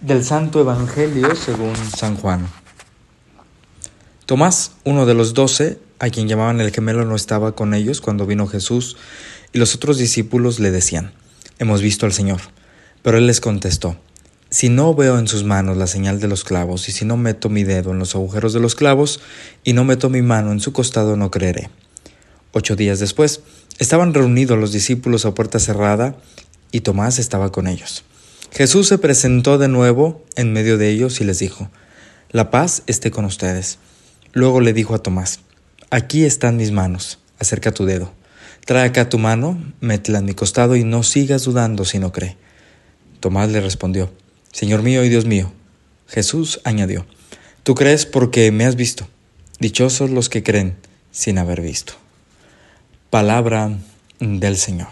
Del Santo Evangelio según San Juan. Tomás, uno de los doce, a quien llamaban el gemelo, no estaba con ellos cuando vino Jesús, y los otros discípulos le decían, Hemos visto al Señor. Pero él les contestó, Si no veo en sus manos la señal de los clavos, y si no meto mi dedo en los agujeros de los clavos, y no meto mi mano en su costado, no creeré. Ocho días después, estaban reunidos los discípulos a puerta cerrada, y Tomás estaba con ellos. Jesús se presentó de nuevo en medio de ellos y les dijo, La paz esté con ustedes. Luego le dijo a Tomás, Aquí están mis manos, acerca tu dedo. Trae acá tu mano, métela en mi costado y no sigas dudando si no cree. Tomás le respondió, Señor mío y Dios mío. Jesús añadió, Tú crees porque me has visto. Dichosos los que creen sin haber visto. Palabra del Señor.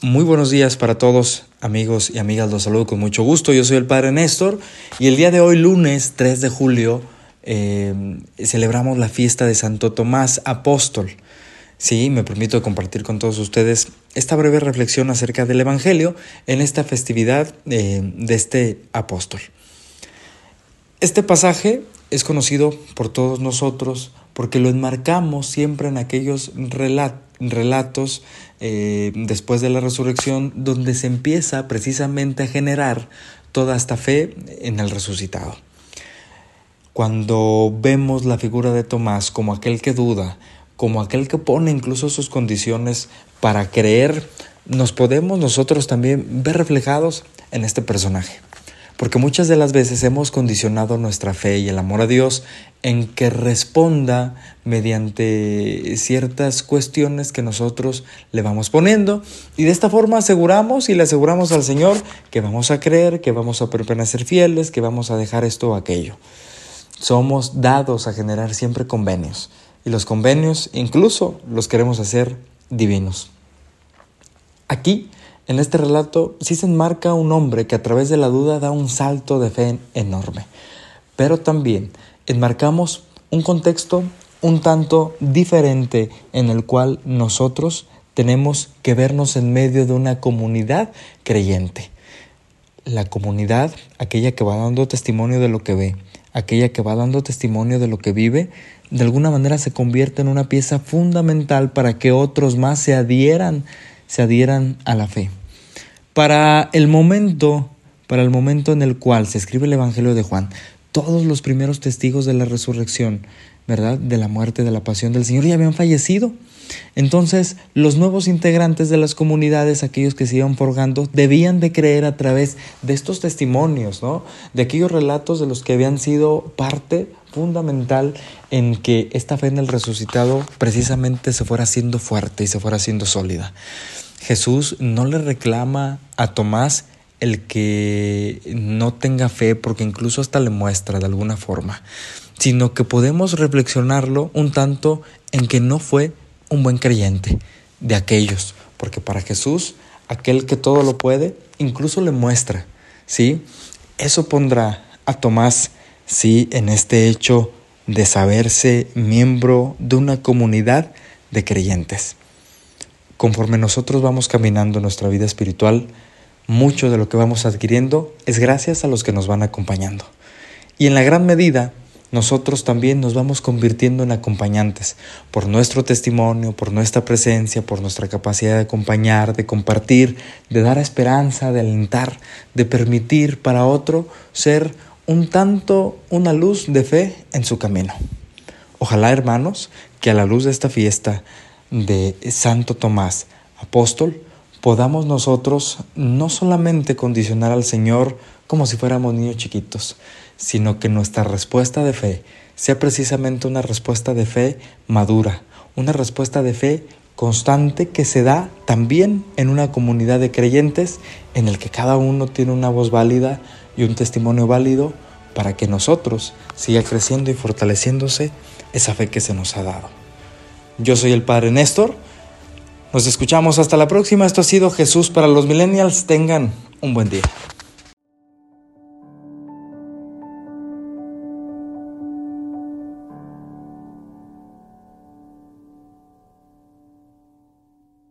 Muy buenos días para todos, amigos y amigas. Los saludo con mucho gusto. Yo soy el Padre Néstor y el día de hoy, lunes 3 de julio, eh, celebramos la fiesta de Santo Tomás Apóstol. Sí, me permito compartir con todos ustedes esta breve reflexión acerca del Evangelio en esta festividad eh, de este apóstol. Este pasaje es conocido por todos nosotros porque lo enmarcamos siempre en aquellos relatos eh, después de la resurrección donde se empieza precisamente a generar toda esta fe en el resucitado. Cuando vemos la figura de Tomás como aquel que duda, como aquel que pone incluso sus condiciones para creer, nos podemos nosotros también ver reflejados en este personaje. Porque muchas de las veces hemos condicionado nuestra fe y el amor a Dios en que responda mediante ciertas cuestiones que nosotros le vamos poniendo. Y de esta forma aseguramos y le aseguramos al Señor que vamos a creer, que vamos a permanecer fieles, que vamos a dejar esto o aquello. Somos dados a generar siempre convenios y los convenios incluso los queremos hacer divinos. Aquí en este relato sí se enmarca un hombre que a través de la duda da un salto de fe enorme, pero también enmarcamos un contexto un tanto diferente en el cual nosotros tenemos que vernos en medio de una comunidad creyente. La comunidad, aquella que va dando testimonio de lo que ve, aquella que va dando testimonio de lo que vive, de alguna manera se convierte en una pieza fundamental para que otros más se adhieran se adhieran a la fe. Para el momento, para el momento en el cual se escribe el Evangelio de Juan, todos los primeros testigos de la resurrección, ¿verdad? De la muerte, de la pasión del Señor ya habían fallecido. Entonces, los nuevos integrantes de las comunidades, aquellos que se iban forjando, debían de creer a través de estos testimonios, ¿no? De aquellos relatos de los que habían sido parte fundamental en que esta fe en el resucitado precisamente se fuera haciendo fuerte y se fuera haciendo sólida. Jesús no le reclama a Tomás el que no tenga fe, porque incluso hasta le muestra de alguna forma, sino que podemos reflexionarlo un tanto en que no fue un buen creyente de aquellos, porque para Jesús, aquel que todo lo puede, incluso le muestra, ¿sí? Eso pondrá a Tomás sí en este hecho de saberse miembro de una comunidad de creyentes. Conforme nosotros vamos caminando nuestra vida espiritual, mucho de lo que vamos adquiriendo es gracias a los que nos van acompañando. Y en la gran medida, nosotros también nos vamos convirtiendo en acompañantes por nuestro testimonio, por nuestra presencia, por nuestra capacidad de acompañar, de compartir, de dar esperanza, de alentar, de permitir para otro ser un tanto una luz de fe en su camino. Ojalá, hermanos, que a la luz de esta fiesta de Santo Tomás, apóstol, podamos nosotros no solamente condicionar al Señor como si fuéramos niños chiquitos, sino que nuestra respuesta de fe sea precisamente una respuesta de fe madura, una respuesta de fe constante que se da también en una comunidad de creyentes en el que cada uno tiene una voz válida y un testimonio válido para que nosotros siga creciendo y fortaleciéndose esa fe que se nos ha dado. Yo soy el Padre Néstor. Nos escuchamos hasta la próxima. Esto ha sido Jesús para los millennials. Tengan un buen día.